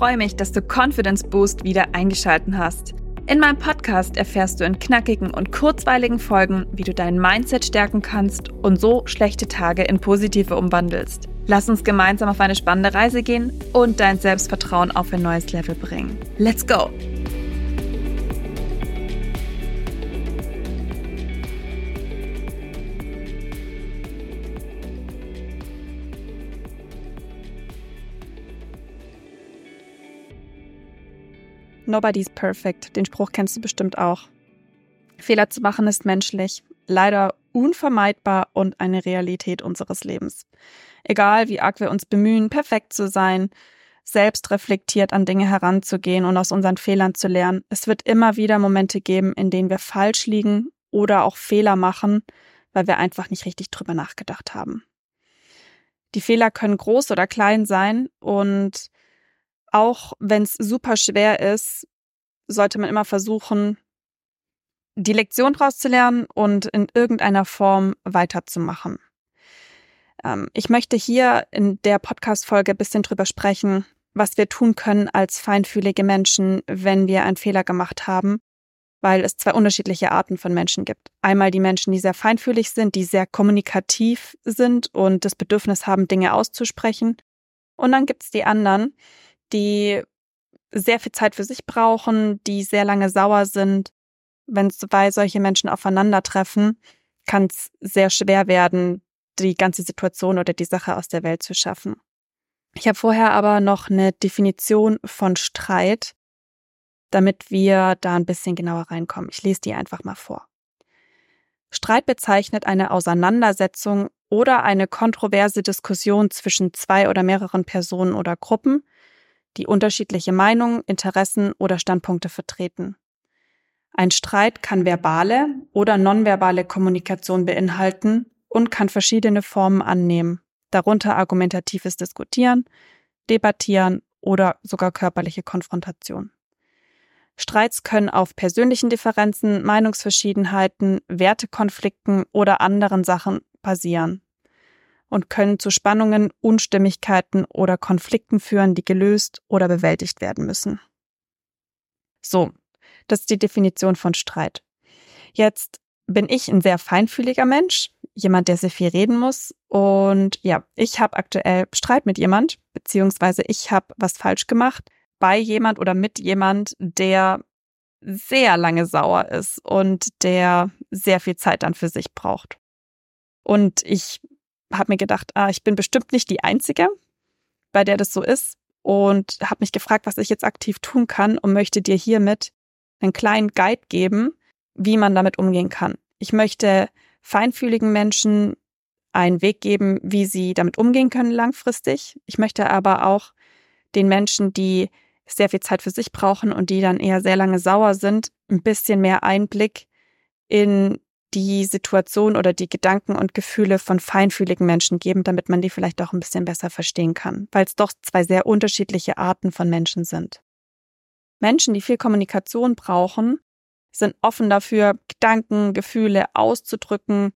freue mich, dass du Confidence Boost wieder eingeschalten hast. In meinem Podcast erfährst du in knackigen und kurzweiligen Folgen, wie du dein Mindset stärken kannst und so schlechte Tage in positive umwandelst. Lass uns gemeinsam auf eine spannende Reise gehen und dein Selbstvertrauen auf ein neues Level bringen. Let's go! Nobody's perfect. Den Spruch kennst du bestimmt auch. Fehler zu machen ist menschlich, leider unvermeidbar und eine Realität unseres Lebens. Egal wie arg wir uns bemühen, perfekt zu sein, selbst reflektiert an Dinge heranzugehen und aus unseren Fehlern zu lernen, es wird immer wieder Momente geben, in denen wir falsch liegen oder auch Fehler machen, weil wir einfach nicht richtig drüber nachgedacht haben. Die Fehler können groß oder klein sein und auch wenn es super schwer ist, sollte man immer versuchen, die Lektion draus zu lernen und in irgendeiner Form weiterzumachen. Ähm, ich möchte hier in der Podcast-Folge ein bisschen drüber sprechen, was wir tun können als feinfühlige Menschen, wenn wir einen Fehler gemacht haben, weil es zwei unterschiedliche Arten von Menschen gibt. Einmal die Menschen, die sehr feinfühlig sind, die sehr kommunikativ sind und das Bedürfnis haben, Dinge auszusprechen. Und dann gibt es die anderen, die sehr viel Zeit für sich brauchen, die sehr lange sauer sind. Wenn zwei solche Menschen aufeinandertreffen, kann es sehr schwer werden, die ganze Situation oder die Sache aus der Welt zu schaffen. Ich habe vorher aber noch eine Definition von Streit, damit wir da ein bisschen genauer reinkommen. Ich lese die einfach mal vor. Streit bezeichnet eine Auseinandersetzung oder eine kontroverse Diskussion zwischen zwei oder mehreren Personen oder Gruppen, die unterschiedliche Meinungen, Interessen oder Standpunkte vertreten. Ein Streit kann verbale oder nonverbale Kommunikation beinhalten und kann verschiedene Formen annehmen, darunter argumentatives Diskutieren, Debattieren oder sogar körperliche Konfrontation. Streits können auf persönlichen Differenzen, Meinungsverschiedenheiten, Wertekonflikten oder anderen Sachen basieren und können zu Spannungen, Unstimmigkeiten oder Konflikten führen, die gelöst oder bewältigt werden müssen. So, das ist die Definition von Streit. Jetzt bin ich ein sehr feinfühliger Mensch, jemand, der sehr viel reden muss. Und ja, ich habe aktuell Streit mit jemand, beziehungsweise ich habe was falsch gemacht bei jemand oder mit jemand, der sehr lange sauer ist und der sehr viel Zeit dann für sich braucht. Und ich habe mir gedacht, ah, ich bin bestimmt nicht die Einzige, bei der das so ist und habe mich gefragt, was ich jetzt aktiv tun kann und möchte dir hiermit einen kleinen Guide geben, wie man damit umgehen kann. Ich möchte feinfühligen Menschen einen Weg geben, wie sie damit umgehen können langfristig. Ich möchte aber auch den Menschen, die sehr viel Zeit für sich brauchen und die dann eher sehr lange sauer sind, ein bisschen mehr Einblick in die Situation oder die Gedanken und Gefühle von feinfühligen Menschen geben, damit man die vielleicht auch ein bisschen besser verstehen kann, weil es doch zwei sehr unterschiedliche Arten von Menschen sind. Menschen, die viel Kommunikation brauchen, sind offen dafür, Gedanken, Gefühle auszudrücken,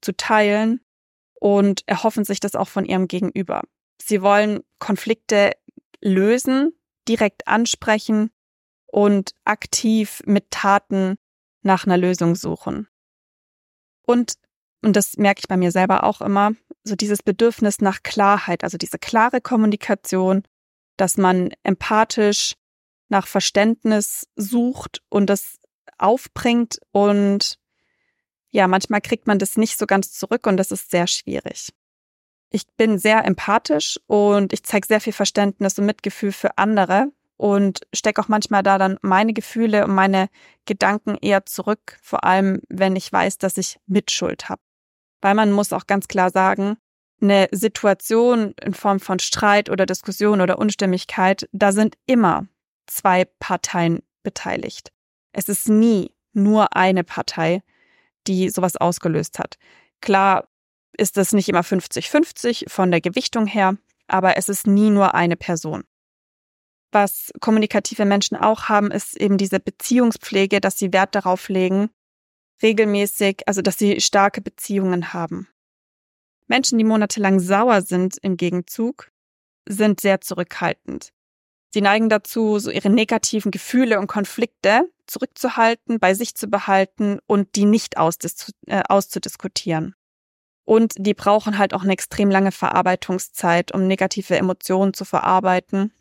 zu teilen und erhoffen sich das auch von ihrem Gegenüber. Sie wollen Konflikte lösen, direkt ansprechen und aktiv mit Taten nach einer Lösung suchen. Und, und das merke ich bei mir selber auch immer, so dieses Bedürfnis nach Klarheit, also diese klare Kommunikation, dass man empathisch nach Verständnis sucht und das aufbringt und ja, manchmal kriegt man das nicht so ganz zurück und das ist sehr schwierig. Ich bin sehr empathisch und ich zeige sehr viel Verständnis und Mitgefühl für andere, und stecke auch manchmal da dann meine Gefühle und meine Gedanken eher zurück, vor allem wenn ich weiß, dass ich Mitschuld habe. Weil man muss auch ganz klar sagen, eine Situation in Form von Streit oder Diskussion oder Unstimmigkeit, da sind immer zwei Parteien beteiligt. Es ist nie nur eine Partei, die sowas ausgelöst hat. Klar ist es nicht immer 50-50 von der Gewichtung her, aber es ist nie nur eine Person. Was kommunikative Menschen auch haben, ist eben diese Beziehungspflege, dass sie Wert darauf legen, regelmäßig, also dass sie starke Beziehungen haben. Menschen, die monatelang sauer sind im Gegenzug, sind sehr zurückhaltend. Sie neigen dazu, so ihre negativen Gefühle und Konflikte zurückzuhalten, bei sich zu behalten und die nicht ausdis äh, auszudiskutieren. Und die brauchen halt auch eine extrem lange Verarbeitungszeit, um negative Emotionen zu verarbeiten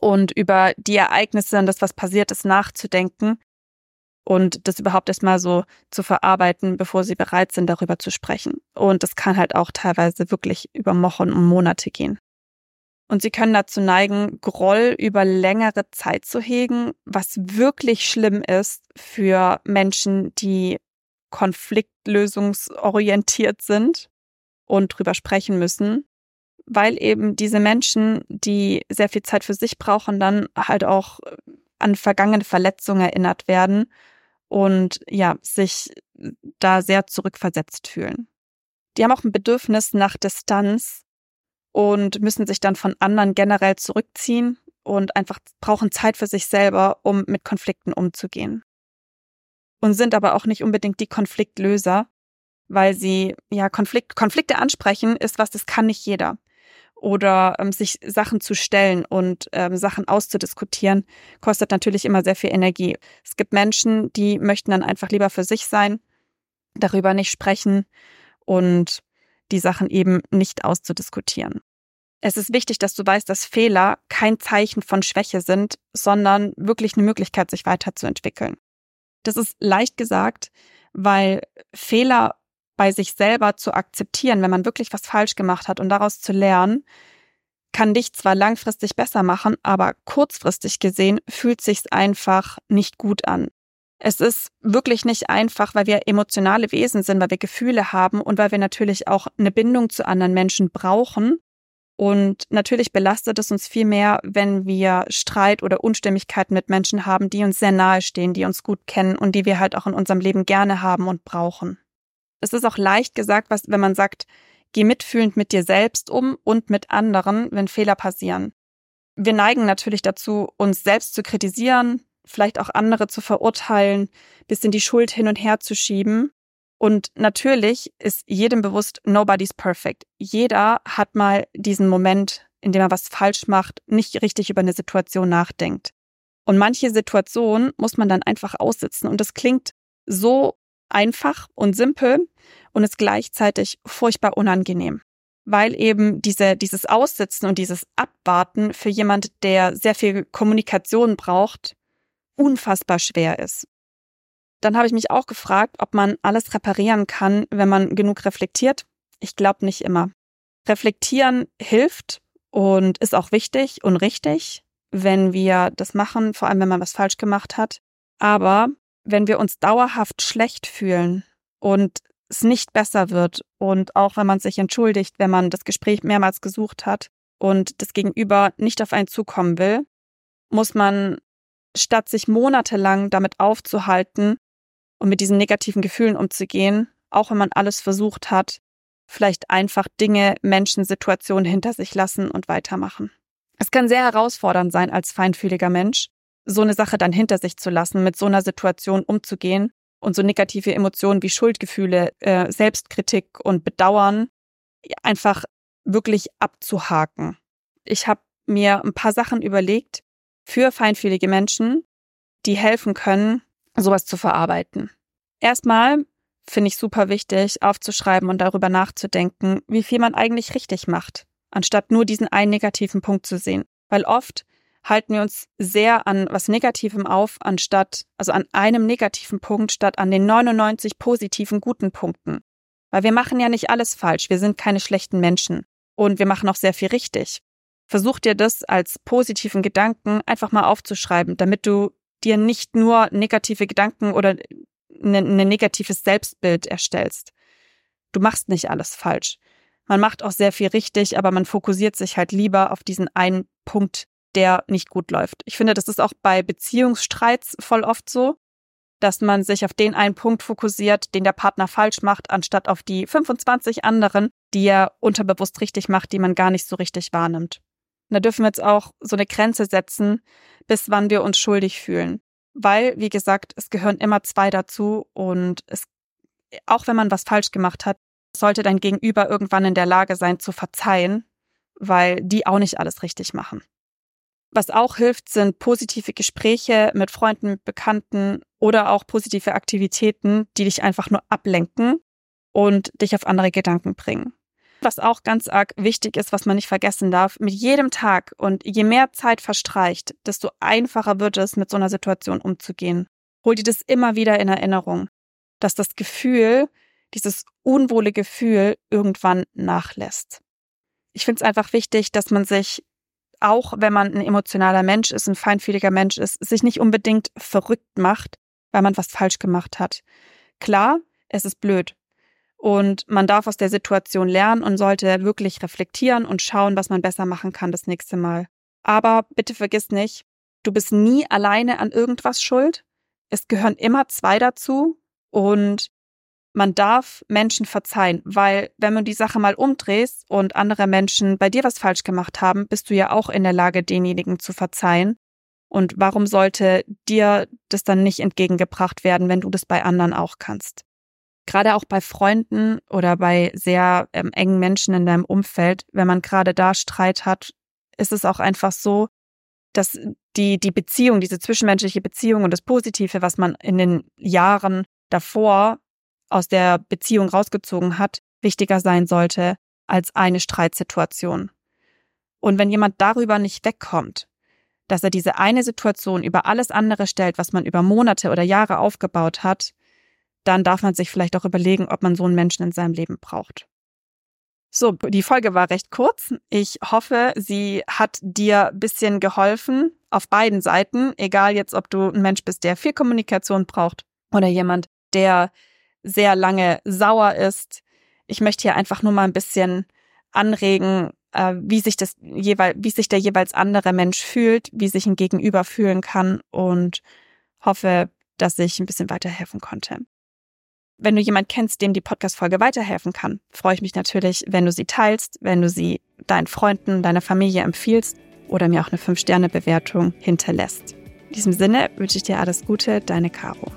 und über die Ereignisse und das, was passiert ist, nachzudenken und das überhaupt erstmal so zu verarbeiten, bevor sie bereit sind, darüber zu sprechen. Und das kann halt auch teilweise wirklich über Wochen und Monate gehen. Und sie können dazu neigen, Groll über längere Zeit zu hegen, was wirklich schlimm ist für Menschen, die konfliktlösungsorientiert sind und drüber sprechen müssen, weil eben diese Menschen, die sehr viel Zeit für sich brauchen, dann halt auch an vergangene Verletzungen erinnert werden und ja, sich da sehr zurückversetzt fühlen. Die haben auch ein Bedürfnis nach Distanz und müssen sich dann von anderen generell zurückziehen und einfach brauchen Zeit für sich selber, um mit Konflikten umzugehen. Und sind aber auch nicht unbedingt die Konfliktlöser, weil sie ja Konflikt, Konflikte ansprechen ist was, das kann nicht jeder oder ähm, sich Sachen zu stellen und ähm, Sachen auszudiskutieren, kostet natürlich immer sehr viel Energie. Es gibt Menschen, die möchten dann einfach lieber für sich sein, darüber nicht sprechen und die Sachen eben nicht auszudiskutieren. Es ist wichtig, dass du weißt, dass Fehler kein Zeichen von Schwäche sind, sondern wirklich eine Möglichkeit, sich weiterzuentwickeln. Das ist leicht gesagt, weil Fehler bei sich selber zu akzeptieren, wenn man wirklich was falsch gemacht hat und daraus zu lernen, kann dich zwar langfristig besser machen, aber kurzfristig gesehen fühlt sich's einfach nicht gut an. Es ist wirklich nicht einfach, weil wir emotionale Wesen sind, weil wir Gefühle haben und weil wir natürlich auch eine Bindung zu anderen Menschen brauchen. Und natürlich belastet es uns viel mehr, wenn wir Streit oder Unstimmigkeiten mit Menschen haben, die uns sehr nahe stehen, die uns gut kennen und die wir halt auch in unserem Leben gerne haben und brauchen. Es ist auch leicht gesagt, was, wenn man sagt, geh mitfühlend mit dir selbst um und mit anderen, wenn Fehler passieren. Wir neigen natürlich dazu, uns selbst zu kritisieren, vielleicht auch andere zu verurteilen, bisschen die Schuld hin und her zu schieben. Und natürlich ist jedem bewusst, nobody's perfect. Jeder hat mal diesen Moment, in dem er was falsch macht, nicht richtig über eine Situation nachdenkt. Und manche Situationen muss man dann einfach aussitzen. Und das klingt so einfach und simpel und ist gleichzeitig furchtbar unangenehm, weil eben diese, dieses Aussitzen und dieses Abwarten für jemand, der sehr viel Kommunikation braucht, unfassbar schwer ist. Dann habe ich mich auch gefragt, ob man alles reparieren kann, wenn man genug reflektiert. Ich glaube nicht immer. Reflektieren hilft und ist auch wichtig und richtig, wenn wir das machen, vor allem wenn man was falsch gemacht hat. Aber wenn wir uns dauerhaft schlecht fühlen und es nicht besser wird und auch wenn man sich entschuldigt, wenn man das Gespräch mehrmals gesucht hat und das Gegenüber nicht auf einen zukommen will, muss man statt sich monatelang damit aufzuhalten und mit diesen negativen Gefühlen umzugehen, auch wenn man alles versucht hat, vielleicht einfach Dinge, Menschen, Situationen hinter sich lassen und weitermachen. Es kann sehr herausfordernd sein als feinfühliger Mensch, so eine Sache dann hinter sich zu lassen, mit so einer Situation umzugehen und so negative Emotionen wie Schuldgefühle, äh, Selbstkritik und Bedauern einfach wirklich abzuhaken. Ich habe mir ein paar Sachen überlegt für feinfühlige Menschen, die helfen können, sowas zu verarbeiten. Erstmal finde ich super wichtig, aufzuschreiben und darüber nachzudenken, wie viel man eigentlich richtig macht, anstatt nur diesen einen negativen Punkt zu sehen. Weil oft halten wir uns sehr an was Negativem auf, anstatt, also an einem negativen Punkt, statt an den 99 positiven guten Punkten. Weil wir machen ja nicht alles falsch, wir sind keine schlechten Menschen. Und wir machen auch sehr viel richtig. Versuch dir das als positiven Gedanken einfach mal aufzuschreiben, damit du dir nicht nur negative Gedanken oder ein ne, ne negatives Selbstbild erstellst. Du machst nicht alles falsch. Man macht auch sehr viel richtig, aber man fokussiert sich halt lieber auf diesen einen Punkt, der nicht gut läuft. Ich finde, das ist auch bei Beziehungsstreits voll oft so, dass man sich auf den einen Punkt fokussiert, den der Partner falsch macht, anstatt auf die 25 anderen, die er unterbewusst richtig macht, die man gar nicht so richtig wahrnimmt. Und da dürfen wir jetzt auch so eine Grenze setzen, bis wann wir uns schuldig fühlen. Weil, wie gesagt, es gehören immer zwei dazu und es, auch wenn man was falsch gemacht hat, sollte dein Gegenüber irgendwann in der Lage sein zu verzeihen, weil die auch nicht alles richtig machen. Was auch hilft, sind positive Gespräche mit Freunden, Bekannten oder auch positive Aktivitäten, die dich einfach nur ablenken und dich auf andere Gedanken bringen. Was auch ganz arg wichtig ist, was man nicht vergessen darf, mit jedem Tag und je mehr Zeit verstreicht, desto einfacher wird es, mit so einer Situation umzugehen. Hol dir das immer wieder in Erinnerung, dass das Gefühl, dieses unwohle Gefühl irgendwann nachlässt. Ich finde es einfach wichtig, dass man sich auch wenn man ein emotionaler Mensch ist, ein feinfühliger Mensch ist, sich nicht unbedingt verrückt macht, weil man was falsch gemacht hat. Klar, es ist blöd. Und man darf aus der Situation lernen und sollte wirklich reflektieren und schauen, was man besser machen kann das nächste Mal. Aber bitte vergiss nicht, du bist nie alleine an irgendwas schuld. Es gehören immer zwei dazu und man darf Menschen verzeihen, weil wenn du die Sache mal umdrehst und andere Menschen bei dir was falsch gemacht haben, bist du ja auch in der Lage, denjenigen zu verzeihen. Und warum sollte dir das dann nicht entgegengebracht werden, wenn du das bei anderen auch kannst? Gerade auch bei Freunden oder bei sehr ähm, engen Menschen in deinem Umfeld, wenn man gerade da Streit hat, ist es auch einfach so, dass die, die Beziehung, diese zwischenmenschliche Beziehung und das Positive, was man in den Jahren davor aus der Beziehung rausgezogen hat, wichtiger sein sollte als eine Streitsituation. Und wenn jemand darüber nicht wegkommt, dass er diese eine Situation über alles andere stellt, was man über Monate oder Jahre aufgebaut hat, dann darf man sich vielleicht auch überlegen, ob man so einen Menschen in seinem Leben braucht. So, die Folge war recht kurz. Ich hoffe, sie hat dir bisschen geholfen auf beiden Seiten, egal jetzt, ob du ein Mensch bist, der viel Kommunikation braucht oder jemand, der sehr lange sauer ist. Ich möchte hier einfach nur mal ein bisschen anregen, äh, wie sich das jeweil, wie sich der jeweils andere Mensch fühlt, wie sich ein Gegenüber fühlen kann und hoffe, dass ich ein bisschen weiterhelfen konnte. Wenn du jemand kennst, dem die Podcast-Folge weiterhelfen kann, freue ich mich natürlich, wenn du sie teilst, wenn du sie deinen Freunden, deiner Familie empfiehlst oder mir auch eine 5-Sterne-Bewertung hinterlässt. In diesem Sinne wünsche ich dir alles Gute, deine Caro.